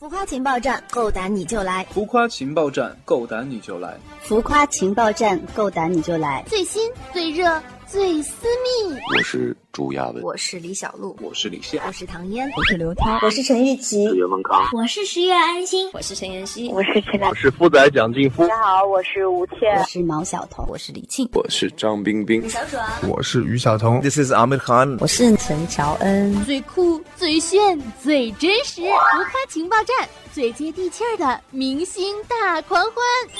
浮夸情报站，够胆你就来！浮夸情报站，够胆你就来！浮夸情报站，够胆你就来！最新、最热、最私密。我是朱亚文，我是李小璐，我是李现，我是唐嫣，我是刘涛，我是陈玉琪，岳文康，我是十月安心，我是陈妍希，我是陈我是富仔蒋劲夫。大家好，我是吴倩，我是毛晓彤，我是李沁，我是张冰冰，小爽，我是于晓彤，This is Amir Khan，我是陈乔恩。最酷、最炫、最真实，浮夸情报站，最接地气儿的明星大狂欢。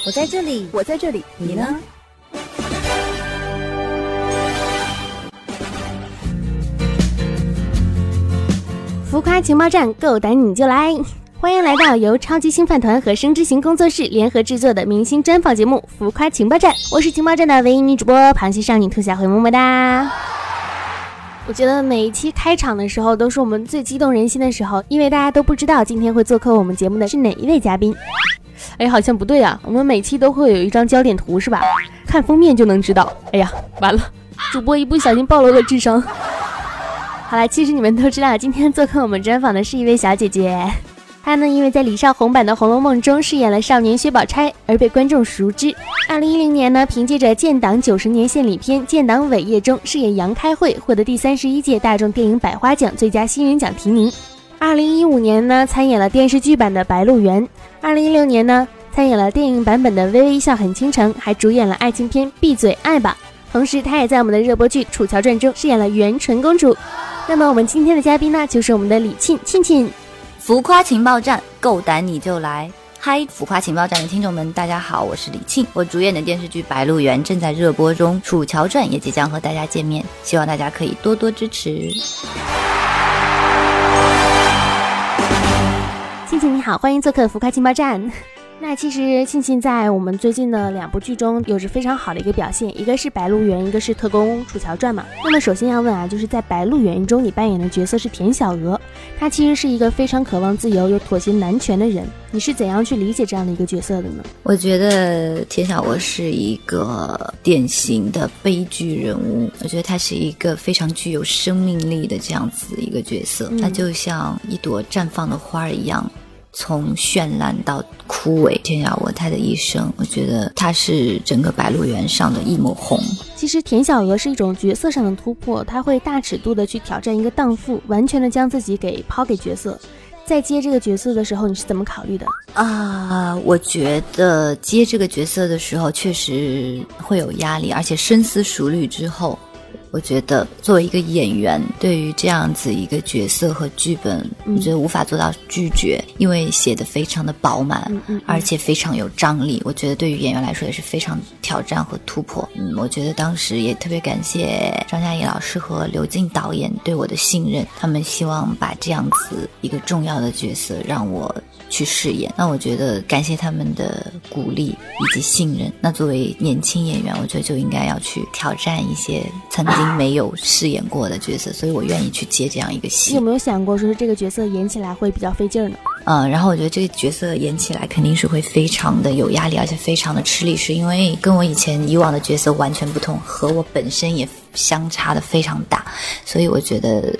我在这里，我在这里，你呢？浮夸情报站，够胆你就来！欢迎来到由超级星饭团和生之行工作室联合制作的明星专访节目《浮夸情报站》，我是情报站的唯一女主播螃蟹少女兔小慧，么么哒！我觉得每一期开场的时候都是我们最激动人心的时候，因为大家都不知道今天会做客我们节目的是哪一位嘉宾。哎，好像不对啊，我们每期都会有一张焦点图是吧？看封面就能知道。哎呀，完了，主播一不小心暴露了智商。好了，其实你们都知道，今天做客我们专访的是一位小姐姐。她呢，因为在李少红版的《红楼梦》中饰演了少年薛宝钗，而被观众熟知。二零一零年呢，凭借着《建党九十年献礼片·建党伟业》中饰演杨开慧，获得第三十一届大众电影百花奖最佳新人奖提名。二零一五年呢，参演了电视剧版的《白鹿原》。二零一六年呢，参演了电影版本的《微微一笑很倾城》，还主演了爱情片《闭嘴爱吧》。同时，她也在我们的热播剧《楚乔传》中饰演了元纯公主。那么，我们今天的嘉宾呢，就是我们的李沁沁沁。浮夸情报站，够胆你就来！嗨，浮夸情报站的听众们，大家好，我是李沁。我主演的电视剧《白鹿原》正在热播中，《楚乔传》也即将和大家见面，希望大家可以多多支持。沁沁你好，欢迎做客浮夸情报站。那其实庆庆在我们最近的两部剧中有着非常好的一个表现，一个是《白鹿原》，一个是《特工楚乔传》嘛。那么首先要问啊，就是在《白鹿原》中你扮演的角色是田小娥，她其实是一个非常渴望自由又妥协男权的人，你是怎样去理解这样的一个角色的呢？我觉得田小娥是一个典型的悲剧人物，我觉得她是一个非常具有生命力的这样子一个角色，她就像一朵绽放的花儿一样。从绚烂到枯萎，田小娥她的一生，我觉得她是整个《白鹿原》上的一抹红。其实田小娥是一种角色上的突破，她会大尺度的去挑战一个荡妇，完全的将自己给抛给角色。在接这个角色的时候，你是怎么考虑的啊？我觉得接这个角色的时候确实会有压力，而且深思熟虑之后。我觉得作为一个演员，对于这样子一个角色和剧本，我觉得无法做到拒绝，因为写的非常的饱满，而且非常有张力。我觉得对于演员来说也是非常挑战和突破。嗯，我觉得当时也特别感谢张嘉译老师和刘静导演对我的信任，他们希望把这样子一个重要的角色让我去饰演。那我觉得感谢他们的鼓励以及信任。那作为年轻演员，我觉得就应该要去挑战一些曾经。没有饰演过的角色，所以我愿意去接这样一个戏。你有没有想过，说是这个角色演起来会比较费劲儿呢？嗯，然后我觉得这个角色演起来肯定是会非常的有压力，而且非常的吃力，是因为跟我以前以往的角色完全不同，和我本身也相差的非常大。所以我觉得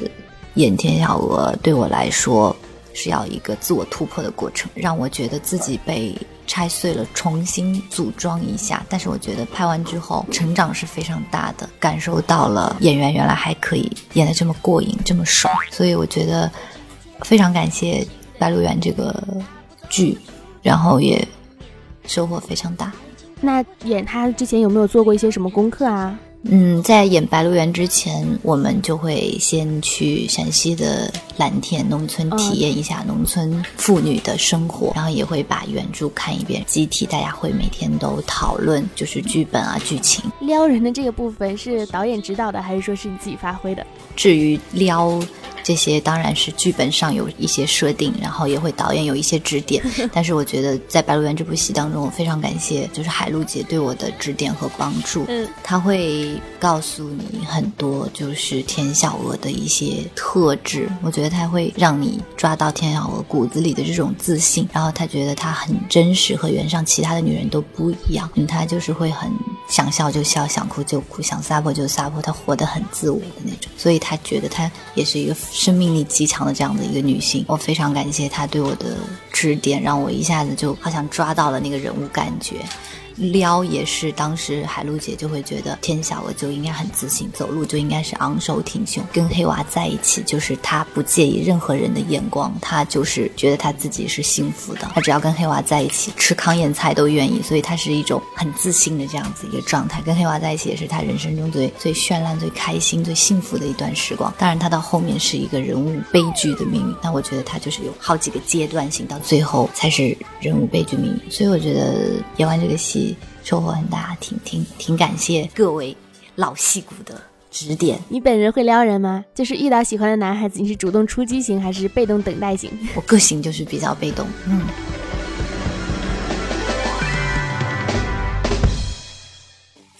演田小娥对我来说是要一个自我突破的过程，让我觉得自己被。拆碎了，重新组装一下。但是我觉得拍完之后，成长是非常大的，感受到了演员原来还可以演得这么过瘾，这么爽。所以我觉得非常感谢《白鹿原》这个剧，然后也收获非常大。那演他之前有没有做过一些什么功课啊？嗯，在演《白鹿原》之前，我们就会先去陕西的蓝田农村体验一下农村妇女的生活，然后也会把原著看一遍。集体大家会每天都讨论，就是剧本啊、剧情。撩人的这个部分是导演指导的，还是说是你自己发挥的？至于撩。这些当然是剧本上有一些设定，然后也会导演有一些指点。但是我觉得在《白鹿原》这部戏当中，我非常感谢就是海璐姐对我的指点和帮助。嗯，她会告诉你很多就是田小娥的一些特质，我觉得她会让你抓到田小娥骨子里的这种自信。然后她觉得她很真实，和原上其他的女人都不一样。嗯，她就是会很想笑就笑，想哭就哭，想撒泼就撒泼，她活得很自我的那种。所以她觉得她也是一个生命力极强的这样的一个女性。我非常感谢她对我的指点，让我一下子就好像抓到了那个人物感觉。撩也是，当时海璐姐就会觉得天小娥就应该很自信，走路就应该是昂首挺胸。跟黑娃在一起，就是她不介意任何人的眼光，她就是觉得她自己是幸福的。她只要跟黑娃在一起，吃糠咽菜都愿意，所以她是一种很自信的这样子一个状态。跟黑娃在一起也是她人生中最最绚烂、最开心、最幸福的一段时光。当然，她到后面是一个人物悲剧的命运，但我觉得她就是有好几个阶段性，到最后才是人物悲剧命运。所以我觉得演完这个戏。收获很大，挺挺挺感谢各位老戏骨的指点。你本人会撩人吗？就是遇到喜欢的男孩子，你是主动出击型还是被动等待型？我个性就是比较被动，嗯。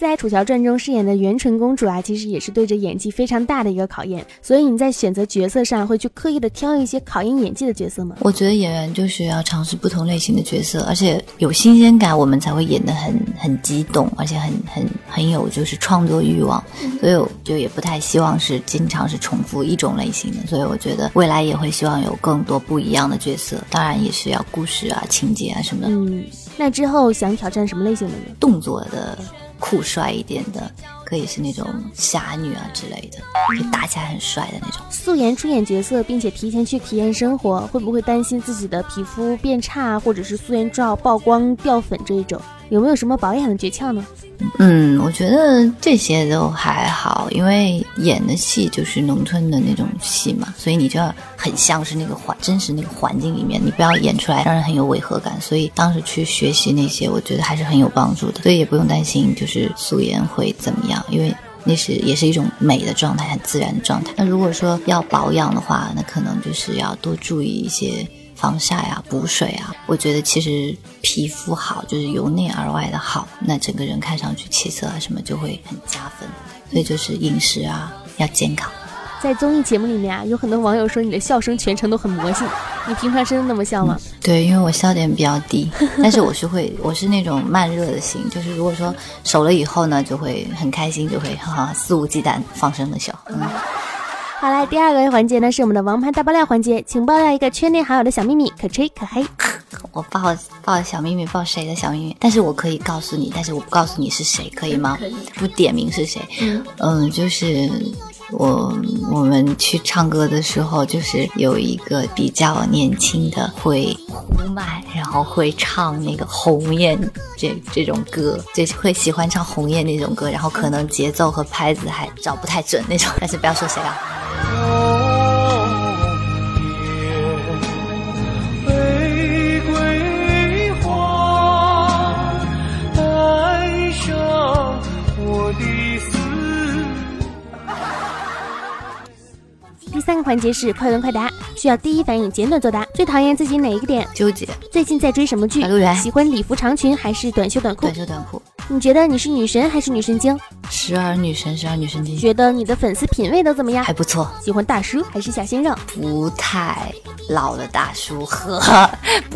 在《楚乔传》中饰演的元纯公主啊，其实也是对着演技非常大的一个考验。所以你在选择角色上会去刻意的挑一些考验演技的角色吗？我觉得演员就是要尝试不同类型的角色，而且有新鲜感，我们才会演得很很激动，而且很很很有就是创作欲望。所以我就也不太希望是经常是重复一种类型的。所以我觉得未来也会希望有更多不一样的角色，当然也是要故事啊、情节啊什么的。嗯，那之后想挑战什么类型的呢？动作的。酷帅一点的，可以是那种侠女啊之类的，就打起来很帅的那种。素颜出演角色，并且提前去体验生活，会不会担心自己的皮肤变差，或者是素颜照曝光掉粉这一种？有没有什么保养的诀窍呢？嗯，我觉得这些都还好，因为演的戏就是农村的那种戏嘛，所以你就要很像是那个环真实那个环境里面，你不要演出来让人很有违和感。所以当时去学习那些，我觉得还是很有帮助的。所以也不用担心就是素颜会怎么样，因为那是也是一种美的状态，很自然的状态。那如果说要保养的话，那可能就是要多注意一些。防晒啊，补水啊，我觉得其实皮肤好就是由内而外的好，那整个人看上去气色啊什么就会很加分。所以就是饮食啊要健康。在综艺节目里面啊，有很多网友说你的笑声全程都很魔性，你平常真的那么笑吗？对，因为我笑点比较低，但是我是会，我是那种慢热的型，就是如果说熟了以后呢，就会很开心，就会哈哈肆无忌惮放声的笑。嗯。好来，第二个环节呢是我们的王牌大爆料环节，请爆料一个圈内好友的小秘密，可吹可黑。我爆爆小秘密，爆谁的小秘密？但是我可以告诉你，但是我不告诉你是谁，可以吗？可以。不点名是谁？嗯，就是我我们去唱歌的时候，就是有一个比较年轻的会呼麦，然后会唱那个鸿雁这这种歌，就会喜欢唱鸿雁那种歌，然后可能节奏和拍子还找不太准那种，但是不要说谁啊。环节是快问快答，需要第一反应简短作答。最讨厌自己哪一个点？纠结。最近在追什么剧？白鹿原。喜欢礼服长裙还是短袖短裤？短袖短裤。你觉得你是女神还是女神经？时而女神，时而女神经。觉得你的粉丝品味都怎么样？还不错。喜欢大叔还是小鲜肉？不太老的大叔和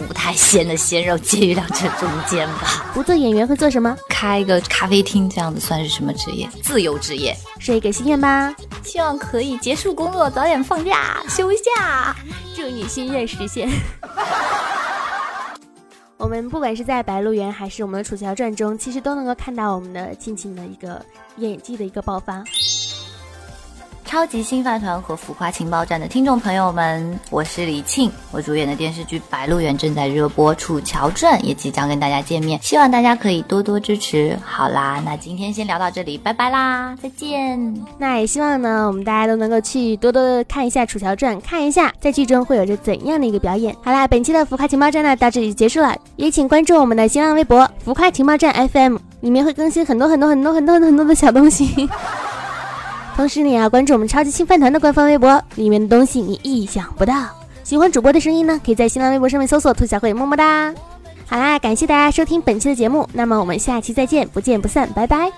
不太鲜的鲜肉，介于两者中间吧。不做演员会做什么？开一个咖啡厅，这样子算是什么职业？自由职业。说一个心愿吧，希望可以结束工作，早点放假休假。祝你心愿实现。我们不管是在《白鹿原》还是我们的《楚乔传》中，其实都能够看到我们的亲情的一个演技的一个爆发。超级新饭团和浮夸情报站的听众朋友们，我是李沁，我主演的电视剧《白鹿原》正在热播，《楚乔传》也即将跟大家见面，希望大家可以多多支持。好啦，那今天先聊到这里，拜拜啦，再见。那也希望呢，我们大家都能够去多多的看一下《楚乔传》，看一下在剧中会有着怎样的一个表演。好啦，本期的浮夸情报站呢到这里就结束了，也请关注我们的新浪微博“浮夸情报站 FM”，里面会更新很多很多很多很多很多的小东西。同时你也要关注我们超级星饭团的官方微博，里面的东西你意想不到。喜欢主播的声音呢，可以在新浪微博上面搜索兔小慧，么么哒。好啦，感谢大家收听本期的节目，那么我们下期再见，不见不散，拜拜。那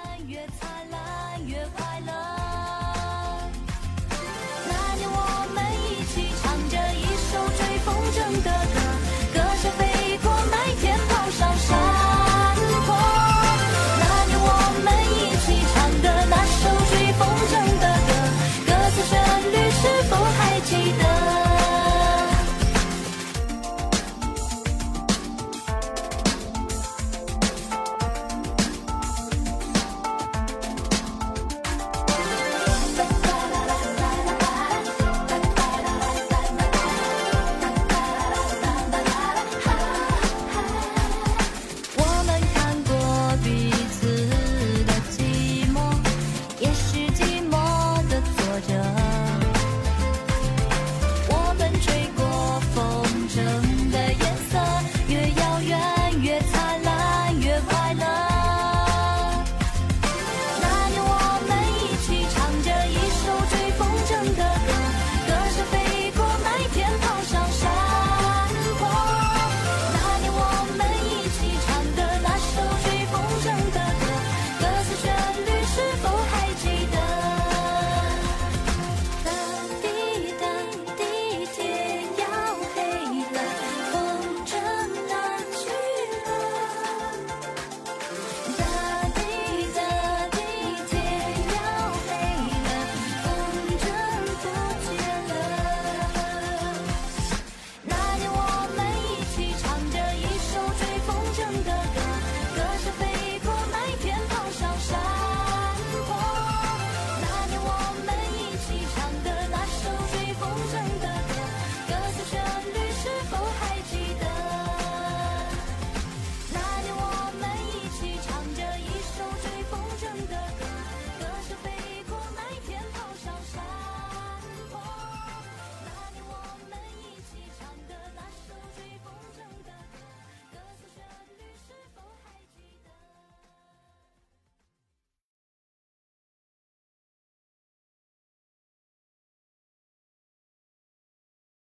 年我们一起唱着一首《追风筝》的。